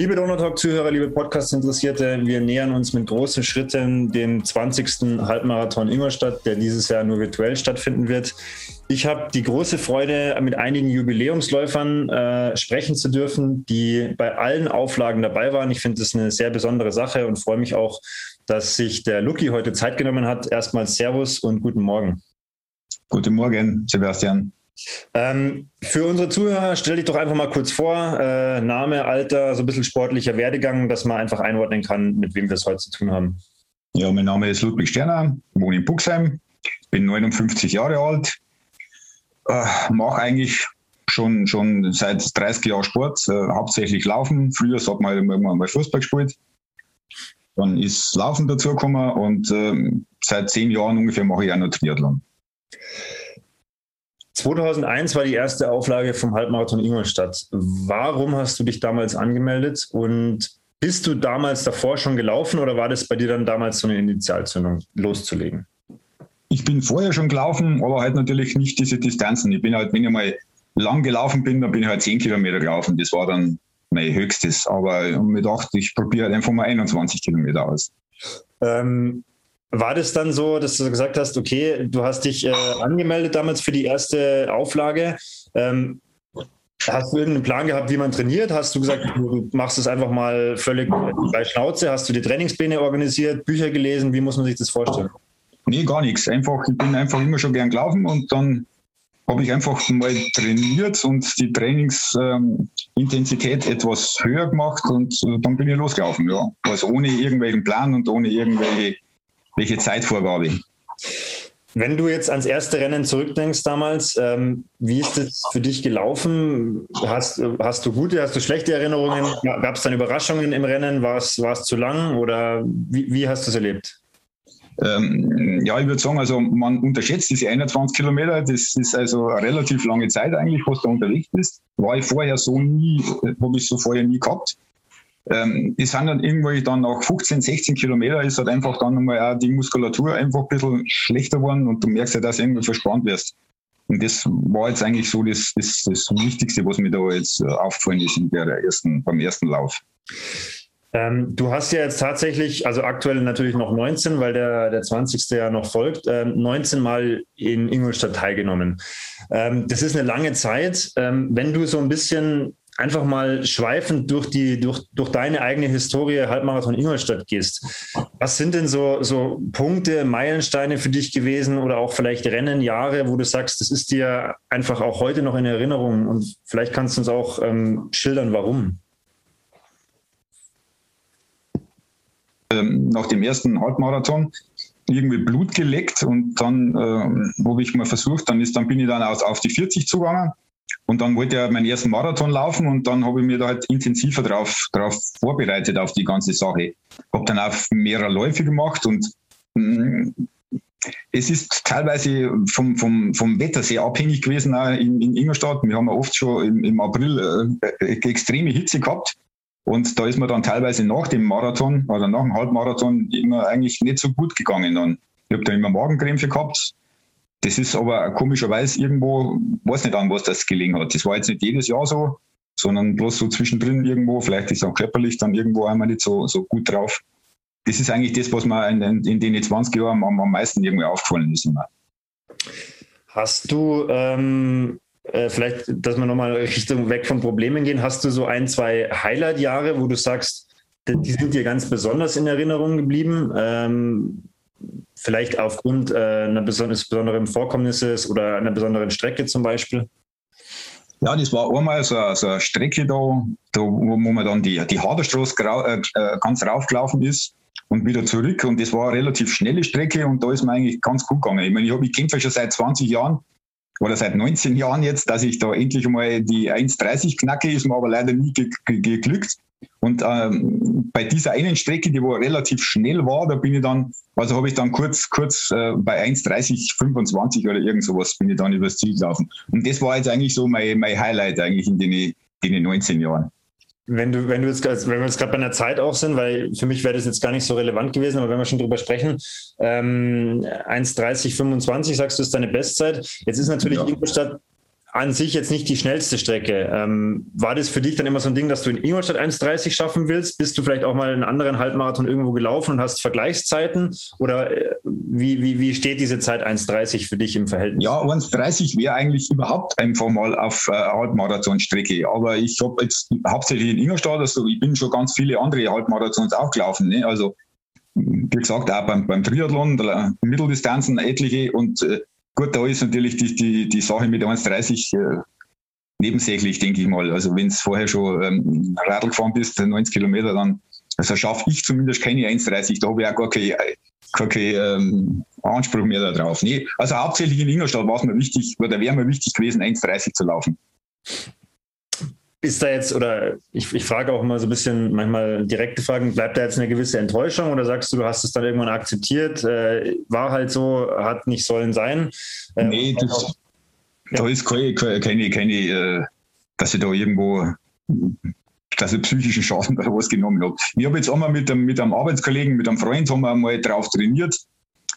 Liebe Donautalk-Zuhörer, liebe Podcast-Interessierte, wir nähern uns mit großen Schritten dem 20. Halbmarathon Ingolstadt, der dieses Jahr nur virtuell stattfinden wird. Ich habe die große Freude, mit einigen Jubiläumsläufern äh, sprechen zu dürfen, die bei allen Auflagen dabei waren. Ich finde das eine sehr besondere Sache und freue mich auch, dass sich der Lucky heute Zeit genommen hat. Erstmal Servus und guten Morgen. Guten Morgen, Sebastian. Ähm, für unsere Zuhörer stell dich doch einfach mal kurz vor, äh, Name, Alter, so ein bisschen sportlicher Werdegang, dass man einfach einordnen kann, mit wem wir es heute zu tun haben. Ja, mein Name ist Ludwig Sterner, wohne in Buxheim, bin 59 Jahre alt, äh, mache eigentlich schon, schon seit 30 Jahren Sport, äh, hauptsächlich Laufen. Früher hat man irgendwann mal Fußball gespielt. Dann ist Laufen dazugekommen und äh, seit zehn Jahren ungefähr mache ich auch noch Triathlon. 2001 war die erste Auflage vom Halbmarathon Ingolstadt. Warum hast du dich damals angemeldet und bist du damals davor schon gelaufen oder war das bei dir dann damals so eine Initialzündung, loszulegen? Ich bin vorher schon gelaufen, aber halt natürlich nicht diese Distanzen. Ich bin halt, wenn ich mal lang gelaufen bin, dann bin ich halt 10 Kilometer gelaufen. Das war dann mein höchstes. Aber ich habe mir gedacht, ich probiere halt einfach mal 21 Kilometer aus. Ähm, war das dann so, dass du gesagt hast, okay, du hast dich äh, angemeldet damals für die erste Auflage? Ähm, hast du irgendeinen Plan gehabt, wie man trainiert? Hast du gesagt, du machst es einfach mal völlig bei Schnauze? Hast du die Trainingspläne organisiert, Bücher gelesen? Wie muss man sich das vorstellen? Nee, gar nichts. Einfach, ich bin einfach immer schon gern gelaufen und dann habe ich einfach mal trainiert und die Trainingsintensität ähm, etwas höher gemacht und äh, dann bin ich losgelaufen. Ja. Also ohne irgendwelchen Plan und ohne irgendwelche welche Zeitvorgabe. Wenn du jetzt ans erste Rennen zurückdenkst damals, ähm, wie ist es für dich gelaufen? Hast, hast du gute, hast du schlechte Erinnerungen? Gab es dann Überraschungen im Rennen? War es, war es zu lang oder wie, wie hast du es erlebt? Ähm, ja, ich würde sagen, also man unterschätzt diese 21 Kilometer. Das ist also eine relativ lange Zeit eigentlich, was da unterwegs ist. War ich vorher so nie, habe ich so vorher nie gehabt. Ähm, die sind dann irgendwie dann nach 15, 16 Kilometer ist halt einfach dann nochmal auch die Muskulatur einfach ein bisschen schlechter geworden und du merkst ja, dass du irgendwie verspannt wirst. Und das war jetzt eigentlich so das, das, das Wichtigste, was mir da jetzt äh, aufgefallen ist in der ersten, beim ersten Lauf. Ähm, du hast ja jetzt tatsächlich, also aktuell natürlich noch 19, weil der, der 20. ja noch folgt, ähm, 19 Mal in Ingolstadt teilgenommen. Ähm, das ist eine lange Zeit. Ähm, wenn du so ein bisschen einfach mal schweifend durch die, durch, durch deine eigene Historie Halbmarathon Ingolstadt gehst. Was sind denn so, so Punkte, Meilensteine für dich gewesen oder auch vielleicht Rennen, Jahre, wo du sagst, das ist dir einfach auch heute noch in Erinnerung und vielleicht kannst du uns auch ähm, schildern, warum? Ähm, nach dem ersten Halbmarathon irgendwie Blut geleckt und dann äh, habe ich mal versucht, dann ist, dann bin ich dann aus, auf die 40 zugegangen und dann wollte ich meinen ersten Marathon laufen und dann habe ich mir da halt intensiver drauf, drauf vorbereitet auf die ganze Sache. Habe dann auch mehrere Läufe gemacht und mh, mm, es ist teilweise vom, vom, vom Wetter sehr abhängig gewesen auch in, in Ingolstadt. Wir haben ja oft schon im, im April äh, extreme Hitze gehabt. Und da ist mir dann teilweise nach dem Marathon oder nach dem Halbmarathon immer eigentlich nicht so gut gegangen. Dann. Ich habe da immer Magenkrämpfe gehabt, das ist aber komischerweise irgendwo, weiß nicht an, was das gelegen hat. Das war jetzt nicht jedes Jahr so, sondern bloß so zwischendrin irgendwo. Vielleicht ist auch körperlich dann irgendwo einmal nicht so, so gut drauf. Das ist eigentlich das, was mir in, in, in den 20 Jahren am, am meisten irgendwie aufgefallen ist. Immer. Hast du, ähm, äh, vielleicht, dass wir nochmal Richtung weg von Problemen gehen, hast du so ein, zwei Highlight-Jahre, wo du sagst, die sind dir ganz besonders in Erinnerung geblieben? Ähm, vielleicht aufgrund äh, einer besonderen Vorkommnisses oder einer besonderen Strecke zum Beispiel? Ja, das war einmal so, so eine Strecke da, da wo, man dann die, die Haderstraße äh, äh, ganz raufgelaufen ist und wieder zurück. Und das war eine relativ schnelle Strecke und da ist mir eigentlich ganz gut gegangen. Ich meine, ich, ich kämpfe schon seit 20 Jahren oder seit 19 Jahren jetzt, dass ich da endlich mal die 1,30 knacke, ist mir aber leider nie geglückt. Und ähm, bei dieser einen Strecke, die wo relativ schnell war, da bin ich dann, also habe ich dann kurz, kurz äh, bei 1,30, 25 oder irgend sowas bin ich dann übers Ziel gelaufen. Und das war jetzt eigentlich so mein, mein Highlight eigentlich in den, in den 19 Jahren. Wenn du, wenn du jetzt, wenn wir jetzt gerade bei einer Zeit auch sind, weil für mich wäre das jetzt gar nicht so relevant gewesen, aber wenn wir schon drüber sprechen, ähm, 1,30, 25 sagst du, ist deine Bestzeit. Jetzt ist natürlich ja. Ingolstadt an sich jetzt nicht die schnellste Strecke. Ähm, war das für dich dann immer so ein Ding, dass du in Ingolstadt 1,30 schaffen willst? Bist du vielleicht auch mal einen anderen Halbmarathon irgendwo gelaufen und hast Vergleichszeiten? Oder äh, wie, wie, wie steht diese Zeit 1,30 für dich im Verhältnis? Ja, 1,30 wäre eigentlich überhaupt einfach mal auf äh, Halbmarathonstrecke. Aber ich habe jetzt hauptsächlich in Ingolstadt, also ich bin schon ganz viele andere Halbmarathons auch gelaufen. Ne? Also wie gesagt, auch beim, beim Triathlon, Mitteldistanzen etliche und äh, Gut, da ist natürlich die, die, die Sache mit 1,30 äh, nebensächlich, denke ich mal. Also wenn es vorher schon ähm, Radl gefahren bist, 90 Kilometer, dann also schaffe ich zumindest keine 1,30. Da habe ich auch gar keinen kein, kein, ähm, Anspruch mehr darauf. Nee, also hauptsächlich in Ingolstadt war es mir wichtig, oder wäre mir wichtig gewesen, 1,30 zu laufen. Ist da jetzt, oder ich, ich frage auch immer so ein bisschen manchmal direkte Fragen, bleibt da jetzt eine gewisse Enttäuschung oder sagst du, du hast es dann irgendwann akzeptiert, äh, war halt so, hat nicht sollen sein? Äh, nee, das, ja. da ist keine, keine, keine äh, dass ich da irgendwo dass ich psychischen Schaden oder was genommen habe. Ich habe jetzt einmal mit einem, mit einem Arbeitskollegen, mit einem Freund haben wir mal drauf trainiert,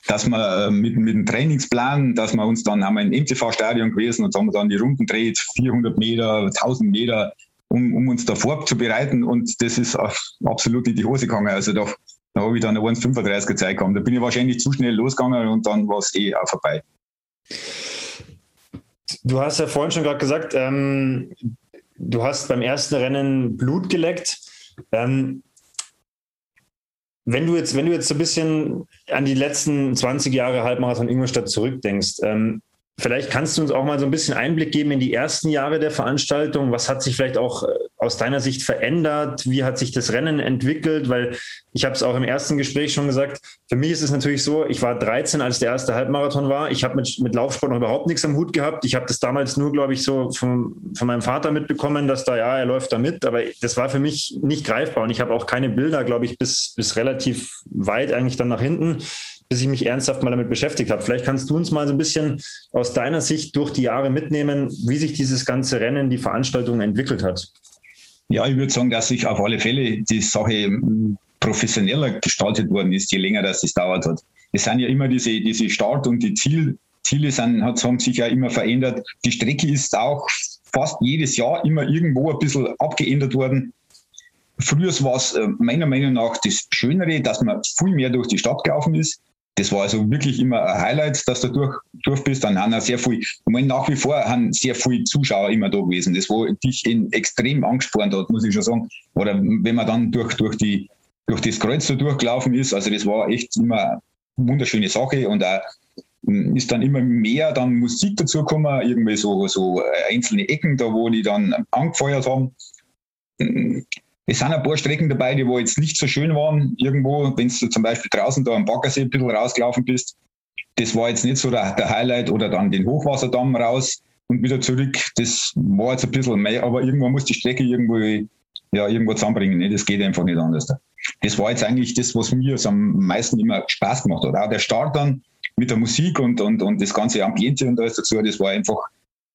dass wir äh, mit, mit dem Trainingsplan, dass wir uns dann haben wir im MTV-Stadion gewesen und haben dann die Runden dreht, 400 Meter, 1000 Meter, um, um uns da vorzubereiten und das ist absolut in die Hose gegangen. Also da, da habe ich dann eine 1,35 Zeit gehabt. Da bin ich wahrscheinlich zu schnell losgegangen und dann war es eh auch vorbei. Du hast ja vorhin schon gerade gesagt, ähm, du hast beim ersten Rennen Blut geleckt. Ähm, wenn du jetzt, wenn du jetzt so ein bisschen an die letzten 20 Jahre Halbmarathon Ingolstadt zurückdenkst, ähm, Vielleicht kannst du uns auch mal so ein bisschen Einblick geben in die ersten Jahre der Veranstaltung. Was hat sich vielleicht auch äh, aus deiner Sicht verändert? Wie hat sich das Rennen entwickelt? Weil ich habe es auch im ersten Gespräch schon gesagt, für mich ist es natürlich so, ich war 13, als der erste Halbmarathon war. Ich habe mit, mit Laufsport noch überhaupt nichts am Hut gehabt. Ich habe das damals nur, glaube ich, so von, von meinem Vater mitbekommen, dass da, ja, er läuft da mit. Aber das war für mich nicht greifbar. Und ich habe auch keine Bilder, glaube ich, bis, bis relativ weit eigentlich dann nach hinten bis ich mich ernsthaft mal damit beschäftigt habe. Vielleicht kannst du uns mal so ein bisschen aus deiner Sicht durch die Jahre mitnehmen, wie sich dieses ganze Rennen, die Veranstaltung entwickelt hat. Ja, ich würde sagen, dass sich auf alle Fälle die Sache hm, professioneller gestaltet worden ist, je länger das es dauert hat. Es sind ja immer diese, diese Start- und die Ziel, Ziele sind, haben sich ja immer verändert. Die Strecke ist auch fast jedes Jahr immer irgendwo ein bisschen abgeändert worden. Früher war es äh, meiner Meinung nach das Schönere, dass man viel mehr durch die Stadt gelaufen ist das war also wirklich immer ein Highlight, dass du durch, durch bist. Dann haben sehr viel, ich meine, nach wie vor haben sehr viele Zuschauer immer da gewesen. Das, wo dich in extrem angespornt hat, muss ich schon sagen. Oder wenn man dann durch, durch die, durch das Kreuz so durchgelaufen ist, also das war echt immer eine wunderschöne Sache und auch hm, ist dann immer mehr dann Musik dazu gekommen, irgendwie so, so einzelne Ecken da, wo die dann angefeuert haben. Es sind ein paar Strecken dabei, die wo jetzt nicht so schön waren. Irgendwo, wenn du zum Beispiel draußen da am Baggersee ein bisschen rausgelaufen bist, das war jetzt nicht so der, der Highlight oder dann den Hochwasserdamm raus und wieder zurück. Das war jetzt ein bisschen mehr, aber irgendwann muss die Strecke irgendwo, ja, irgendwo zusammenbringen. Ne? Das geht einfach nicht anders. Das war jetzt eigentlich das, was mir am meisten immer Spaß gemacht hat. Auch der Start dann mit der Musik und, und, und das ganze Ambiente und alles dazu, das war einfach,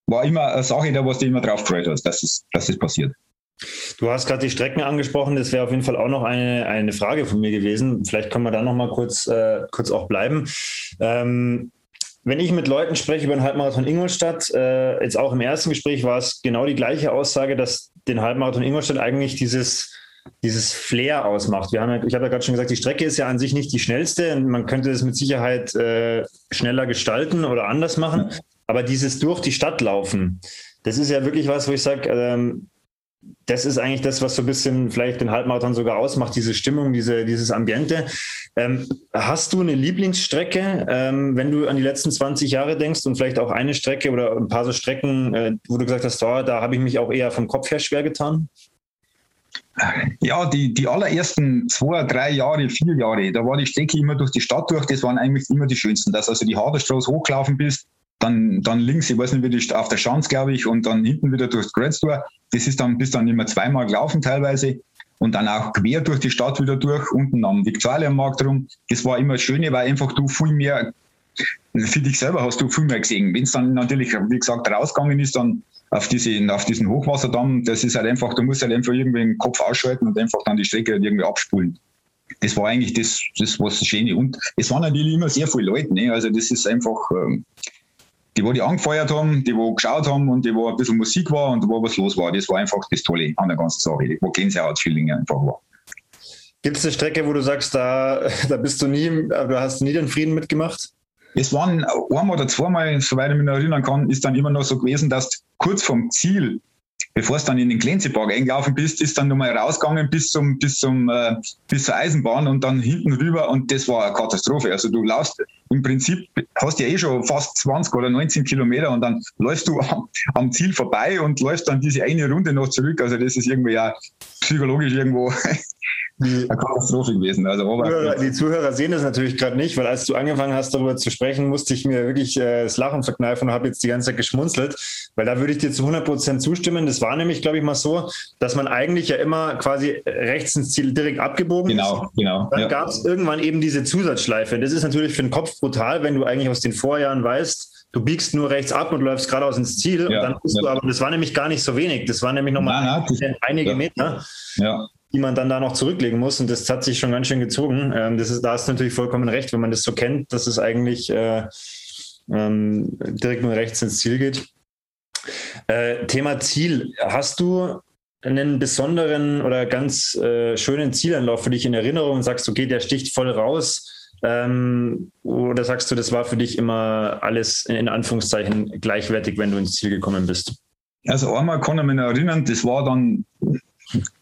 war immer eine Sache, da was du immer drauf gefreut hast, dass es, dass es passiert. Du hast gerade die Strecken angesprochen. Das wäre auf jeden Fall auch noch eine, eine Frage von mir gewesen. Vielleicht können wir da noch mal kurz, äh, kurz auch bleiben. Ähm, wenn ich mit Leuten spreche über den Halbmarathon Ingolstadt, äh, jetzt auch im ersten Gespräch war es genau die gleiche Aussage, dass den Halbmarathon Ingolstadt eigentlich dieses, dieses Flair ausmacht. Wir haben ja, ich habe ja gerade schon gesagt, die Strecke ist ja an sich nicht die schnellste und man könnte es mit Sicherheit äh, schneller gestalten oder anders machen. Aber dieses durch die Stadt laufen, das ist ja wirklich was, wo ich sage, ähm, das ist eigentlich das, was so ein bisschen vielleicht den Halbmarathon sogar ausmacht, diese Stimmung, diese, dieses Ambiente. Ähm, hast du eine Lieblingsstrecke, ähm, wenn du an die letzten 20 Jahre denkst und vielleicht auch eine Strecke oder ein paar so Strecken, äh, wo du gesagt hast, oh, da habe ich mich auch eher vom Kopf her schwer getan? Ja, die, die allerersten zwei, drei Jahre, vier Jahre, da war die Strecke immer durch die Stadt durch, das waren eigentlich immer die schönsten, dass also die Haderstraße hochgelaufen bist, dann, dann links, ich weiß nicht, wie die, auf der Schanz, glaube ich, und dann hinten wieder durchs Kreuztor. Das ist dann, bis dann immer zweimal gelaufen teilweise. Und dann auch quer durch die Stadt wieder durch, unten am Viktualienmarkt rum. Das war immer das Schöne, weil einfach du viel mehr, für dich selber hast du viel mehr gesehen. Wenn es dann natürlich, wie gesagt, rausgegangen ist, dann auf, diese, auf diesen Hochwasserdamm, das ist halt einfach, du musst halt einfach irgendwie den Kopf ausschalten und einfach dann die Strecke halt irgendwie abspulen. Das war eigentlich das, das was das Schöne. Und es waren natürlich immer sehr viele Leute, ne? also das ist einfach, ähm, die, wo die angefeuert haben, die, wo geschaut haben und die, wo ein bisschen Musik war und wo was los war. Das war einfach das Tolle an der ganzen Sache, wo Gänsehaut-Feeling einfach war. Gibt es eine Strecke, wo du sagst, da, da bist du nie, du hast nie den Frieden mitgemacht? Es waren einmal oder zweimal, soweit ich mich noch erinnern kann, ist dann immer noch so gewesen, dass kurz vom Ziel bevor es dann in den Glänzepark eingelaufen bist, ist dann nochmal rausgegangen bis zum, bis zum, äh, bis zur Eisenbahn und dann hinten rüber und das war eine Katastrophe. Also du laufst im Prinzip, hast ja eh schon fast 20 oder 19 Kilometer und dann läufst du am, am Ziel vorbei und läufst dann diese eine Runde noch zurück. Also das ist irgendwie ja psychologisch irgendwo eine Katastrophe gewesen. Also, die Zuhörer sehen das natürlich gerade nicht, weil als du angefangen hast, darüber zu sprechen, musste ich mir wirklich äh, das Lachen verkneifen und habe jetzt die ganze Zeit geschmunzelt, weil da würde ich dir zu 100 Prozent zustimmen. Das war nämlich, glaube ich, mal so, dass man eigentlich ja immer quasi rechts ins Ziel direkt abgebogen genau, ist. Genau, Dann ja. gab es irgendwann eben diese Zusatzschleife. Das ist natürlich für den Kopf brutal, wenn du eigentlich aus den Vorjahren weißt, du biegst nur rechts ab und läufst geradeaus ins Ziel. Ja, und dann bist ja. du aber, das war nämlich gar nicht so wenig. Das war nämlich nochmal einige Meter. Ja die man dann da noch zurücklegen muss. Und das hat sich schon ganz schön gezogen. Ähm, das ist, da du natürlich vollkommen recht, wenn man das so kennt, dass es eigentlich äh, ähm, direkt nur rechts ins Ziel geht. Äh, Thema Ziel. Hast du einen besonderen oder ganz äh, schönen Zielanlauf für dich in Erinnerung und sagst, okay, der sticht voll raus? Ähm, oder sagst du, das war für dich immer alles in Anführungszeichen gleichwertig, wenn du ins Ziel gekommen bist? Also einmal kann ich mich erinnern, das war dann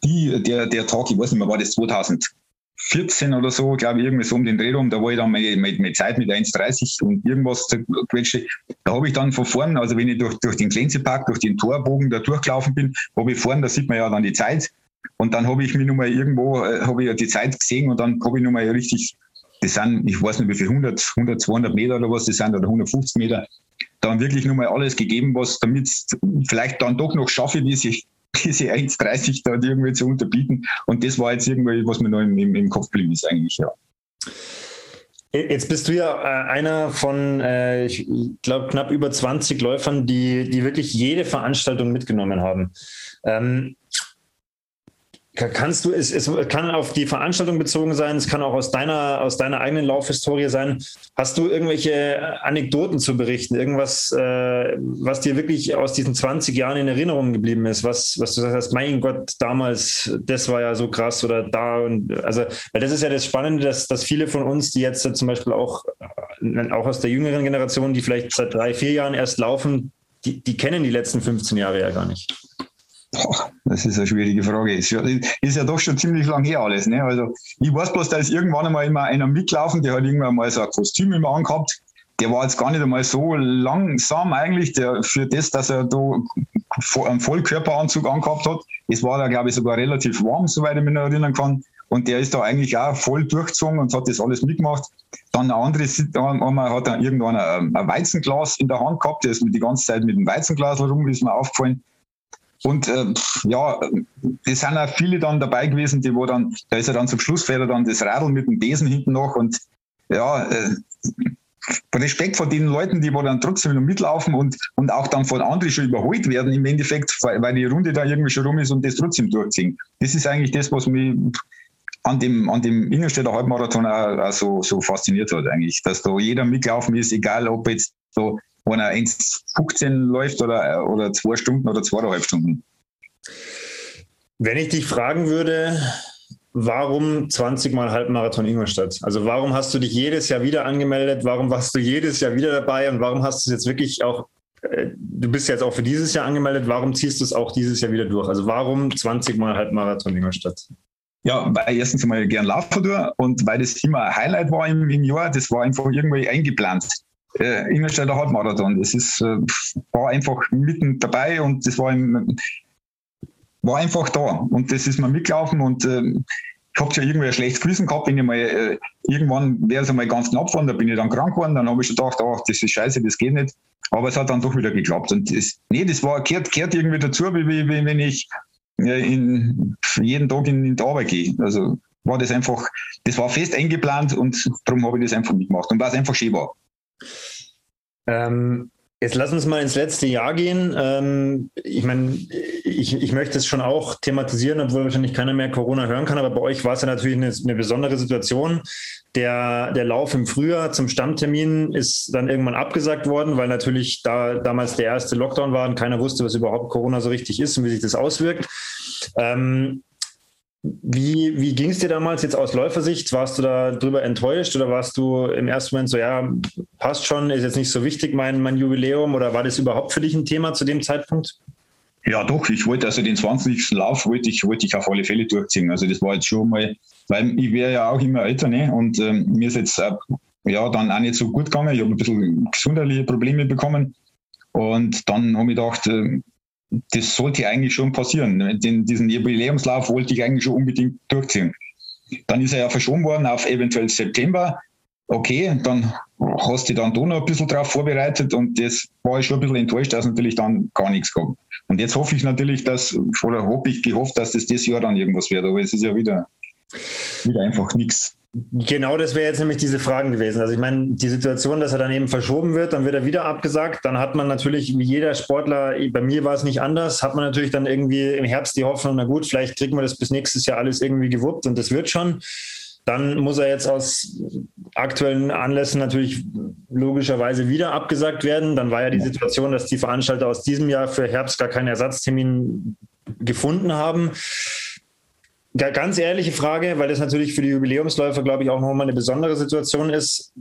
die, der, der Tag, ich weiß nicht mehr, war das 2014 oder so, glaube ich, irgendwie so um den Dreh rum, da war ich dann mit, mit, mit Zeit mit 1,30 und irgendwas quetschte. Da habe ich dann von vorn, also wenn ich durch, durch den Glänzepark, durch den Torbogen da durchgelaufen bin, habe ich vorn, da sieht man ja dann die Zeit. Und dann habe ich mich nochmal irgendwo, äh, habe ich ja die Zeit gesehen und dann habe ich nochmal richtig, das sind, ich weiß nicht wie viel, 100, 100, 200 Meter oder was das sind, oder 150 Meter, dann wirklich nochmal alles gegeben, was damit vielleicht dann doch noch schaffe, diese diese 1,30 da irgendwie zu unterbieten. Und das war jetzt irgendwie, was mir noch im, im, Kopf blieb, ist eigentlich, ja. Jetzt bist du ja äh, einer von, äh, ich glaube, knapp über 20 Läufern, die, die wirklich jede Veranstaltung mitgenommen haben. Kannst du, es, es kann auf die Veranstaltung bezogen sein, es kann auch aus deiner, aus deiner eigenen Laufhistorie sein. Hast du irgendwelche Anekdoten zu berichten? Irgendwas, äh, was dir wirklich aus diesen 20 Jahren in Erinnerung geblieben ist? Was, was du sagst, mein Gott, damals, das war ja so krass oder da und also, weil das ist ja das Spannende, dass, dass viele von uns, die jetzt zum Beispiel auch, äh, auch aus der jüngeren Generation, die vielleicht seit drei, vier Jahren erst laufen, die, die kennen die letzten 15 Jahre ja gar nicht. Boah, das ist eine schwierige Frage. Ist ja, ist ja doch schon ziemlich lang her alles. Ne? Also ich weiß bloß, da ist irgendwann einmal immer einer mitlaufen, der hat irgendwann mal so ein Kostüm immer angehabt. Der war jetzt gar nicht einmal so langsam eigentlich, der, für das, dass er da einen Vollkörperanzug angehabt hat. Es war da, glaube ich, sogar relativ warm, soweit ich mich noch erinnern kann. Und der ist da eigentlich auch voll durchgezogen und hat das alles mitgemacht. Dann ein anderes, einmal hat er irgendwann ein, Weizenglas in der Hand gehabt, der ist die ganze Zeit mit dem Weizenglas herum, ist mir aufgefallen. Und äh, ja, es sind auch viele dann dabei gewesen, die wo dann, da ist ja dann zum Schluss fährt er dann das Radl mit dem Besen hinten noch und ja, äh, Respekt vor den Leuten, die wo dann trotzdem noch mitlaufen und, und auch dann von anderen schon überholt werden im Endeffekt, weil die Runde da irgendwie schon rum ist und das trotzdem durchziehen. Das ist eigentlich das, was mich an dem, an dem Ingolstädter Halbmarathon auch, auch so, so fasziniert hat eigentlich, dass da jeder mitlaufen ist, egal ob jetzt so wenn er 1,15 läuft oder, oder zwei Stunden oder zweieinhalb Stunden. Wenn ich dich fragen würde, warum 20 Mal Halbmarathon Ingolstadt? Also warum hast du dich jedes Jahr wieder angemeldet? Warum warst du jedes Jahr wieder dabei? Und warum hast du es jetzt wirklich auch, äh, du bist jetzt auch für dieses Jahr angemeldet, warum ziehst du es auch dieses Jahr wieder durch? Also warum 20 Mal Halbmarathon Ingolstadt? Ja, weil erstens einmal gern laufen tue und weil das immer ein Highlight war im, im Jahr, das war einfach irgendwie eingeplant äh, Ingolstädter Halbmarathon. Das ist, äh, war einfach mitten dabei und das war, im, war einfach da. Und das ist mir mitgelaufen und äh, ich habe ja irgendwie ein schlechtes Gewissen gehabt, bin ich mal, äh, irgendwann wäre es einmal ganz knapp geworden, da bin ich dann krank geworden, dann habe ich schon gedacht, ach, das ist scheiße, das geht nicht. Aber es hat dann doch wieder geklappt. Und das, nee, das war, gehört, gehört irgendwie dazu, wie, wie, wie wenn ich äh, in, jeden Tag in, in die Arbeit gehe. Also war das einfach, das war fest eingeplant und darum habe ich das einfach mitgemacht und weil es einfach schön war. Ähm, Jetzt lass uns mal ins letzte Jahr gehen. Ähm, ich meine, ich, ich möchte es schon auch thematisieren, obwohl wahrscheinlich keiner mehr Corona hören kann, aber bei euch war es ja natürlich eine, eine besondere Situation. Der, der Lauf im Frühjahr zum Stammtermin ist dann irgendwann abgesagt worden, weil natürlich da damals der erste Lockdown war und keiner wusste, was überhaupt Corona so richtig ist und wie sich das auswirkt. Ähm, wie, wie ging es dir damals jetzt aus Läufersicht? Warst du da drüber enttäuscht oder warst du im ersten Moment so, ja, passt schon, ist jetzt nicht so wichtig, mein, mein Jubiläum oder war das überhaupt für dich ein Thema zu dem Zeitpunkt? Ja, doch, ich wollte also den 20. Lauf wollte ich, wollte ich auf alle Fälle durchziehen. Also das war jetzt schon mal, weil ich wäre ja auch immer älter, ne? Und ähm, mir ist jetzt äh, ja dann auch nicht so gut gegangen. Ich habe ein bisschen gesundheitliche Probleme bekommen. Und dann habe ich gedacht, äh, das sollte eigentlich schon passieren. Den, diesen Jubiläumslauf wollte ich eigentlich schon unbedingt durchziehen. Dann ist er ja verschoben worden auf eventuell September. Okay, dann hast du dann da noch ein bisschen drauf vorbereitet und das war ich schon ein bisschen enttäuscht, dass natürlich dann gar nichts kommt. Und jetzt hoffe ich natürlich, dass, oder habe ich gehofft, dass das das Jahr dann irgendwas wird, aber es ist ja wieder, wieder einfach nichts. Genau, das wäre jetzt nämlich diese Fragen gewesen. Also ich meine, die Situation, dass er dann eben verschoben wird, dann wird er wieder abgesagt, dann hat man natürlich, wie jeder Sportler, bei mir war es nicht anders, hat man natürlich dann irgendwie im Herbst die Hoffnung, na gut, vielleicht kriegen wir das bis nächstes Jahr alles irgendwie gewuppt und das wird schon. Dann muss er jetzt aus aktuellen Anlässen natürlich logischerweise wieder abgesagt werden. Dann war ja die Situation, dass die Veranstalter aus diesem Jahr für Herbst gar keinen Ersatztermin gefunden haben. Ganz ehrliche Frage, weil das natürlich für die Jubiläumsläufer, glaube ich, auch nochmal eine besondere Situation ist.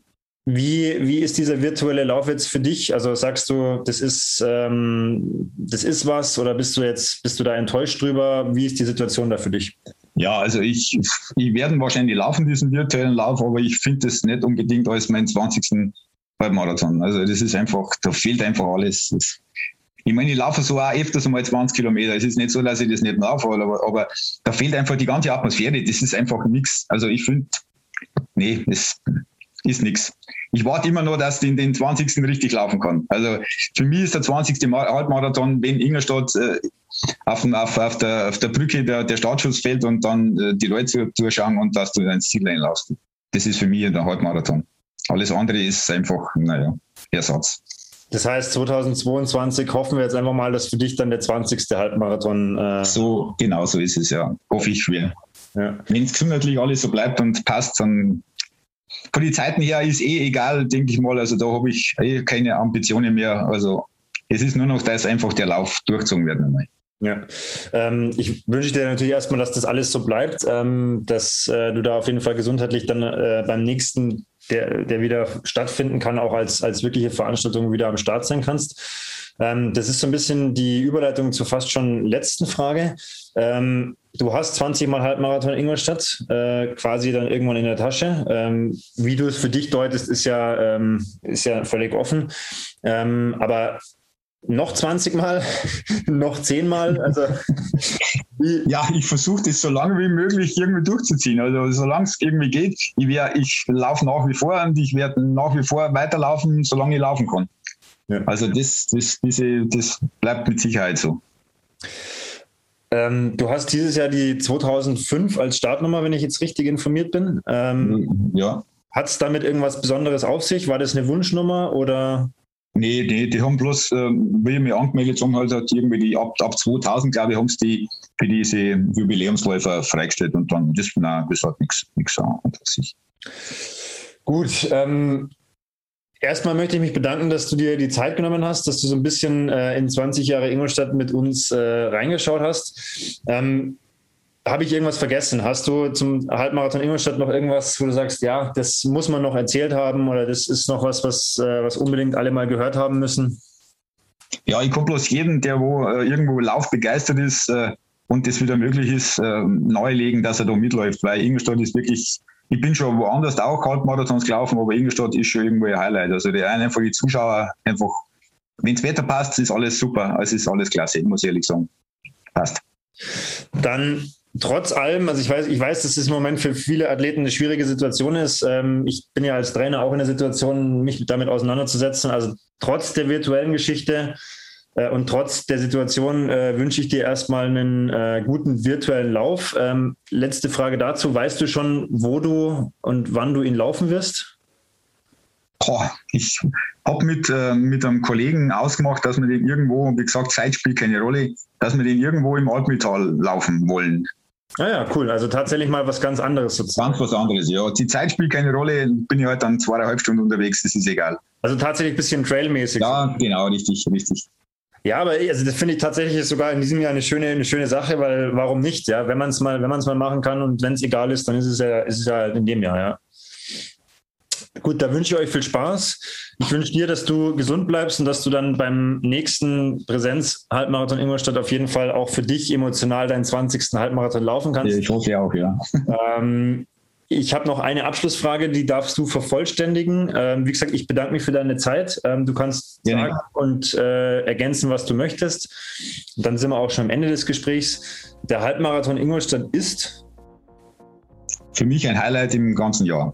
Wie, wie ist dieser virtuelle Lauf jetzt für dich? Also sagst du, das ist, ähm, das ist was oder bist du jetzt, bist du da enttäuscht drüber? Wie ist die Situation da für dich? Ja, also ich, ich werde wahrscheinlich laufen, diesen virtuellen Lauf, aber ich finde es nicht unbedingt als meinen 20. Halbmarathon. Also das ist einfach, da fehlt einfach alles. Das, ich meine, ich laufe so auch öfters einmal 20 Kilometer. Es ist nicht so, dass ich das nicht laufe, aber, aber da fehlt einfach die ganze Atmosphäre. Das ist einfach nichts. Also ich finde, nee, es ist nichts. Ich warte immer nur, dass ich den, den 20. richtig laufen kann. Also für mich ist der 20. Halbmarathon, wenn Ingolstadt äh, auf, auf, auf, der, auf der Brücke der, der Startschuss fällt und dann äh, die Leute zuschauen und dass du ins Ziel einlaufst. Das ist für mich der Halbmarathon. Alles andere ist einfach, naja, Ersatz. Das heißt, 2022 hoffen wir jetzt einfach mal, dass für dich dann der 20. Halbmarathon. Äh so, genau so ist es ja. Hoffe ich schwer. Ja. Wenn es gesundheitlich alles so bleibt und passt, dann von den Zeiten her ist eh egal, denke ich mal. Also da habe ich eh keine Ambitionen mehr. Also es ist nur noch, dass einfach der Lauf durchgezogen wird. Einmal. Ja, ähm, ich wünsche dir natürlich erstmal, dass das alles so bleibt, ähm, dass äh, du da auf jeden Fall gesundheitlich dann äh, beim nächsten der, der wieder stattfinden kann, auch als, als wirkliche Veranstaltung wieder am Start sein kannst. Ähm, das ist so ein bisschen die Überleitung zur fast schon letzten Frage. Ähm, du hast 20 Mal Halbmarathon Ingolstadt äh, quasi dann irgendwann in der Tasche. Ähm, wie du es für dich deutest, ist ja, ähm, ist ja völlig offen. Ähm, aber noch 20 Mal, noch 10 Mal. Also, ja, ich versuche das so lange wie möglich irgendwie durchzuziehen. Also solange es irgendwie geht, ich, wär, ich laufe nach wie vor und ich werde nach wie vor weiterlaufen, solange ich laufen kann. Ja. Also das, das, diese, das bleibt mit Sicherheit so. Ähm, du hast dieses Jahr die 2005 als Startnummer, wenn ich jetzt richtig informiert bin. Ähm, ja. Hat es damit irgendwas Besonderes auf sich? War das eine Wunschnummer oder? Nee, nee, die haben bloß, äh, wie ich mich angemeldet haben, halt, hat irgendwie die, ab, ab 2000, glaube ich, haben sie die für diese Jubiläumsläufer freigestellt und dann, das, nein, das hat nichts an sich. Gut, ähm, erstmal möchte ich mich bedanken, dass du dir die Zeit genommen hast, dass du so ein bisschen äh, in 20 Jahre Ingolstadt mit uns äh, reingeschaut hast. Ähm, habe ich irgendwas vergessen? Hast du zum Halbmarathon Ingolstadt noch irgendwas, wo du sagst, ja, das muss man noch erzählt haben oder das ist noch was, was, äh, was unbedingt alle mal gehört haben müssen? Ja, ich kann bloß jeden, der wo äh, irgendwo laufbegeistert ist äh, und das wieder möglich ist, äh, nahelegen, dass er da mitläuft, weil Ingolstadt ist wirklich, ich bin schon woanders auch Halbmarathons gelaufen, aber Ingolstadt ist schon irgendwo ein Highlight. Also die einfach die Zuschauer einfach, wenn das Wetter passt, ist alles super, es ist alles klasse, muss ich ehrlich sagen. Passt. Dann trotz allem, also ich weiß, ich weiß, dass es im Moment für viele Athleten eine schwierige Situation ist. Ähm, ich bin ja als Trainer auch in der Situation, mich damit auseinanderzusetzen. Also trotz der virtuellen Geschichte äh, und trotz der Situation äh, wünsche ich dir erstmal einen äh, guten virtuellen Lauf. Ähm, letzte Frage dazu. Weißt du schon, wo du und wann du ihn laufen wirst? Boah, ich habe mit, äh, mit einem Kollegen ausgemacht, dass wir den irgendwo, wie gesagt, Zeit spielt keine Rolle, dass wir den irgendwo im Altmetall laufen wollen. Ah ja, cool. Also tatsächlich mal was ganz anderes sozusagen. Ganz was anderes, ja. Die Zeit spielt keine Rolle, bin ich halt dann zweieinhalb Stunden unterwegs, das ist egal. Also tatsächlich ein bisschen trailmäßig. Ja, genau, richtig, richtig. Ja, aber also das finde ich tatsächlich sogar in diesem Jahr eine schöne, eine schöne Sache, weil warum nicht, ja? Wenn man es mal, wenn man es mal machen kann und wenn es egal ist, dann ist es ja, ist es ja in dem Jahr, ja. Gut, da wünsche ich euch viel Spaß. Ich wünsche dir, dass du gesund bleibst und dass du dann beim nächsten Präsenz-Halbmarathon Ingolstadt auf jeden Fall auch für dich emotional deinen 20. Halbmarathon laufen kannst. Ich hoffe ja auch, ja. Ähm, ich habe noch eine Abschlussfrage, die darfst du vervollständigen. Ähm, wie gesagt, ich bedanke mich für deine Zeit. Ähm, du kannst ja, sagen und äh, ergänzen, was du möchtest. Und dann sind wir auch schon am Ende des Gesprächs. Der Halbmarathon Ingolstadt ist für mich ein Highlight im ganzen Jahr.